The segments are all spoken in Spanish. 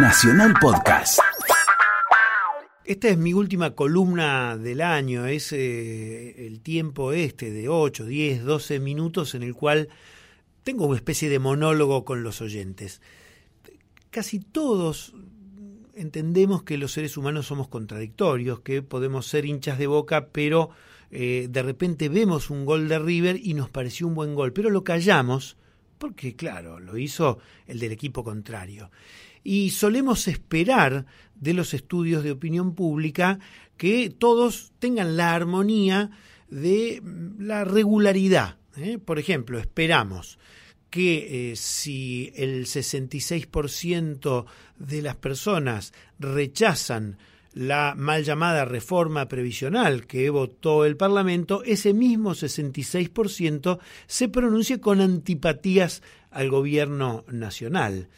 Nacional Podcast. Esta es mi última columna del año, es eh, el tiempo este de 8, 10, 12 minutos en el cual tengo una especie de monólogo con los oyentes. Casi todos entendemos que los seres humanos somos contradictorios, que podemos ser hinchas de boca, pero eh, de repente vemos un gol de River y nos pareció un buen gol, pero lo callamos porque, claro, lo hizo el del equipo contrario. Y solemos esperar de los estudios de opinión pública que todos tengan la armonía de la regularidad. ¿eh? Por ejemplo, esperamos que eh, si el 66% de las personas rechazan la mal llamada reforma previsional que votó el Parlamento, ese mismo 66% se pronuncia con antipatías al gobierno nacional.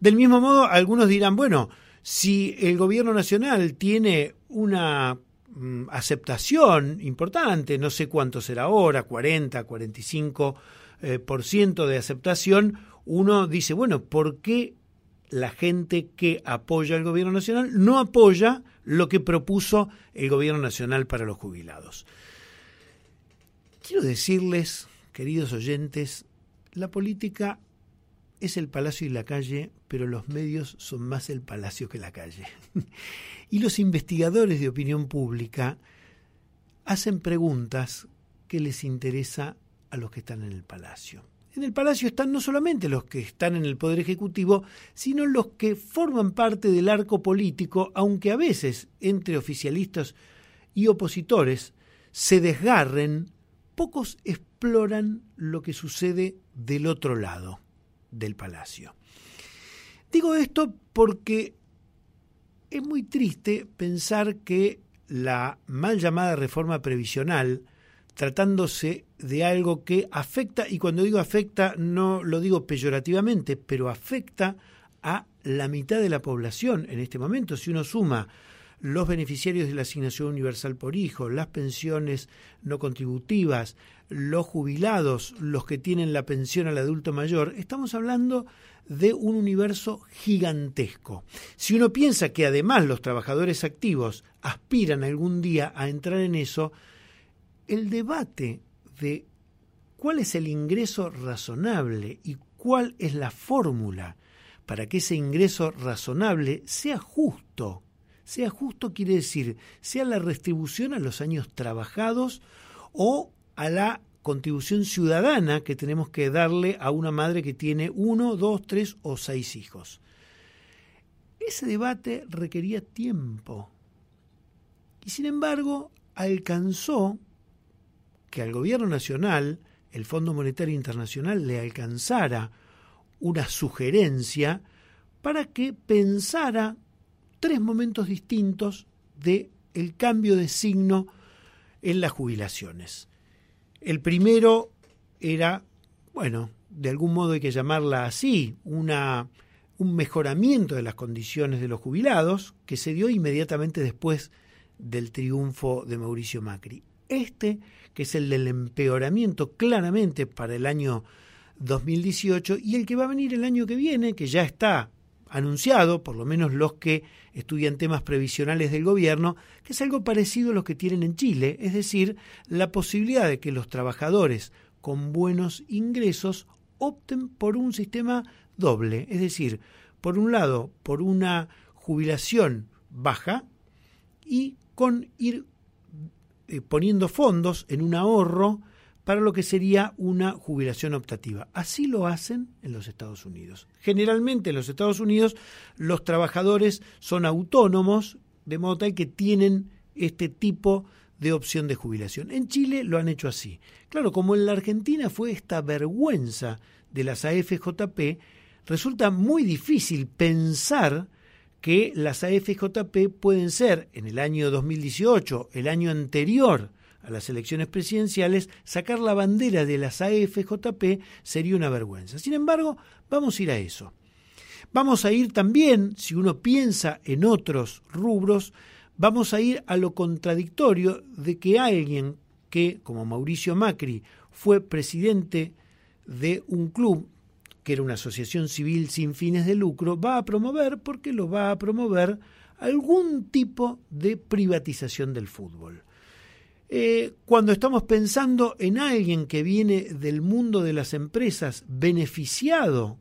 Del mismo modo, algunos dirán, bueno, si el gobierno nacional tiene una mm, aceptación importante, no sé cuánto será ahora, 40, 45 eh, por ciento de aceptación, uno dice, bueno, ¿por qué la gente que apoya al gobierno nacional no apoya lo que propuso el gobierno nacional para los jubilados. Quiero decirles, queridos oyentes, la política es el palacio y la calle, pero los medios son más el palacio que la calle. y los investigadores de opinión pública hacen preguntas que les interesa a los que están en el palacio. En el Palacio están no solamente los que están en el Poder Ejecutivo, sino los que forman parte del arco político, aunque a veces entre oficialistas y opositores se desgarren, pocos exploran lo que sucede del otro lado del Palacio. Digo esto porque es muy triste pensar que la mal llamada reforma previsional, tratándose de algo que afecta, y cuando digo afecta no lo digo peyorativamente, pero afecta a la mitad de la población en este momento. Si uno suma los beneficiarios de la asignación universal por hijo, las pensiones no contributivas, los jubilados, los que tienen la pensión al adulto mayor, estamos hablando de un universo gigantesco. Si uno piensa que además los trabajadores activos aspiran algún día a entrar en eso, el debate de cuál es el ingreso razonable y cuál es la fórmula para que ese ingreso razonable sea justo. Sea justo quiere decir, sea la retribución a los años trabajados o a la contribución ciudadana que tenemos que darle a una madre que tiene uno, dos, tres o seis hijos. Ese debate requería tiempo. Y sin embargo, alcanzó que al gobierno nacional, el Fondo Monetario Internacional, le alcanzara una sugerencia para que pensara tres momentos distintos de el cambio de signo en las jubilaciones. El primero era, bueno, de algún modo hay que llamarla así, una, un mejoramiento de las condiciones de los jubilados que se dio inmediatamente después del triunfo de Mauricio Macri. Este que es el del empeoramiento claramente para el año 2018 y el que va a venir el año que viene, que ya está anunciado, por lo menos los que estudian temas previsionales del gobierno, que es algo parecido a lo que tienen en Chile, es decir, la posibilidad de que los trabajadores con buenos ingresos opten por un sistema doble, es decir, por un lado, por una jubilación baja y con ir eh, poniendo fondos en un ahorro para lo que sería una jubilación optativa. Así lo hacen en los Estados Unidos. Generalmente en los Estados Unidos los trabajadores son autónomos, de modo tal que tienen este tipo de opción de jubilación. En Chile lo han hecho así. Claro, como en la Argentina fue esta vergüenza de las AFJP, resulta muy difícil pensar que las AFJP pueden ser en el año 2018, el año anterior a las elecciones presidenciales, sacar la bandera de las AFJP sería una vergüenza. Sin embargo, vamos a ir a eso. Vamos a ir también, si uno piensa en otros rubros, vamos a ir a lo contradictorio de que alguien que, como Mauricio Macri, fue presidente de un club que era una asociación civil sin fines de lucro, va a promover, porque lo va a promover, algún tipo de privatización del fútbol. Eh, cuando estamos pensando en alguien que viene del mundo de las empresas beneficiado,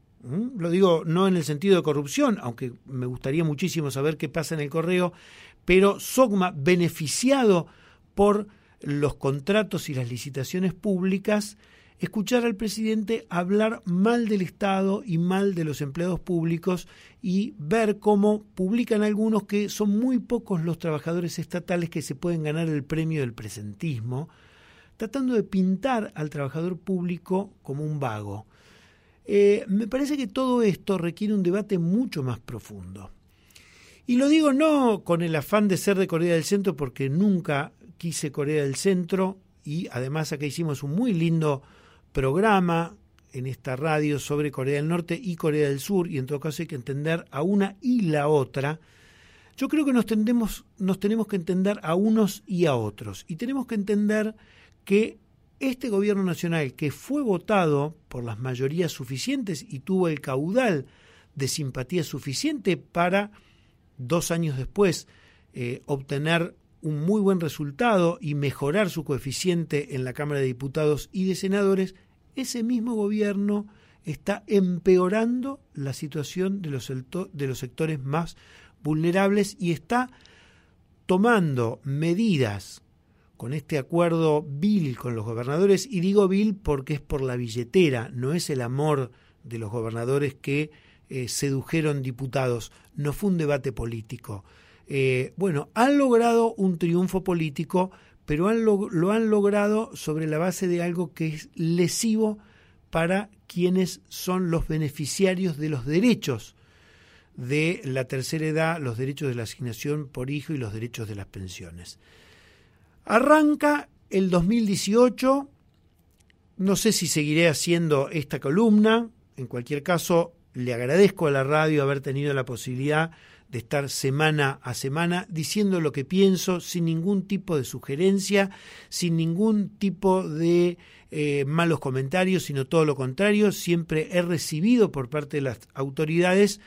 lo digo no en el sentido de corrupción, aunque me gustaría muchísimo saber qué pasa en el correo, pero Sogma beneficiado por los contratos y las licitaciones públicas, escuchar al presidente hablar mal del Estado y mal de los empleados públicos y ver cómo publican algunos que son muy pocos los trabajadores estatales que se pueden ganar el premio del presentismo, tratando de pintar al trabajador público como un vago. Eh, me parece que todo esto requiere un debate mucho más profundo. Y lo digo no con el afán de ser de Corea del Centro, porque nunca quise Corea del Centro y además acá hicimos un muy lindo programa en esta radio sobre Corea del Norte y Corea del Sur, y en todo caso hay que entender a una y la otra. Yo creo que nos, tendemos, nos tenemos que entender a unos y a otros, y tenemos que entender que este gobierno nacional, que fue votado por las mayorías suficientes y tuvo el caudal de simpatía suficiente para dos años después eh, obtener un muy buen resultado y mejorar su coeficiente en la Cámara de Diputados y de Senadores, ese mismo gobierno está empeorando la situación de los, de los sectores más vulnerables y está tomando medidas con este acuerdo vil con los gobernadores, y digo vil porque es por la billetera, no es el amor de los gobernadores que eh, sedujeron diputados, no fue un debate político. Eh, bueno, han logrado un triunfo político, pero lo, han logrado sobre la base de algo que es lesivo para quienes son los beneficiarios de los derechos de la tercera edad, los derechos de la asignación por hijo y los derechos de las pensiones. Arranca el 2018, no sé si seguiré haciendo esta columna, en cualquier caso le agradezco a la radio haber tenido la posibilidad de estar semana a semana diciendo lo que pienso sin ningún tipo de sugerencia, sin ningún tipo de eh, malos comentarios, sino todo lo contrario. Siempre he recibido por parte de las autoridades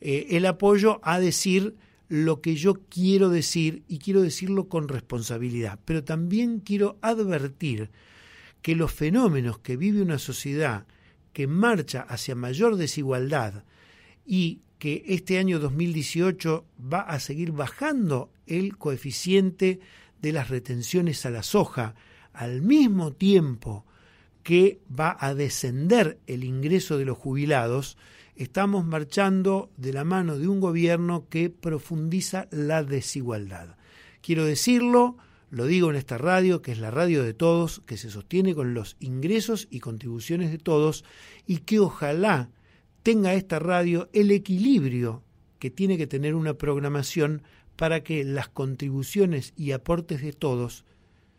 eh, el apoyo a decir lo que yo quiero decir y quiero decirlo con responsabilidad. Pero también quiero advertir que los fenómenos que vive una sociedad que marcha hacia mayor desigualdad y que este año 2018 va a seguir bajando el coeficiente de las retenciones a la soja, al mismo tiempo que va a descender el ingreso de los jubilados, estamos marchando de la mano de un gobierno que profundiza la desigualdad. Quiero decirlo, lo digo en esta radio, que es la radio de todos, que se sostiene con los ingresos y contribuciones de todos, y que ojalá tenga esta radio el equilibrio que tiene que tener una programación para que las contribuciones y aportes de todos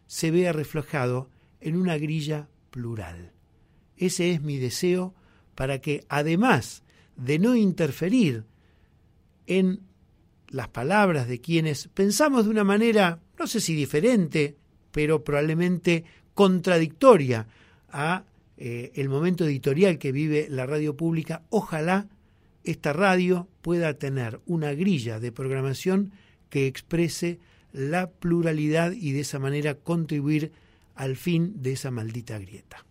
se vea reflejado en una grilla plural. Ese es mi deseo para que, además de no interferir en las palabras de quienes pensamos de una manera, no sé si diferente, pero probablemente contradictoria a eh, el momento editorial que vive la radio pública, ojalá esta radio pueda tener una grilla de programación que exprese la pluralidad y de esa manera contribuir al fin de esa maldita grieta.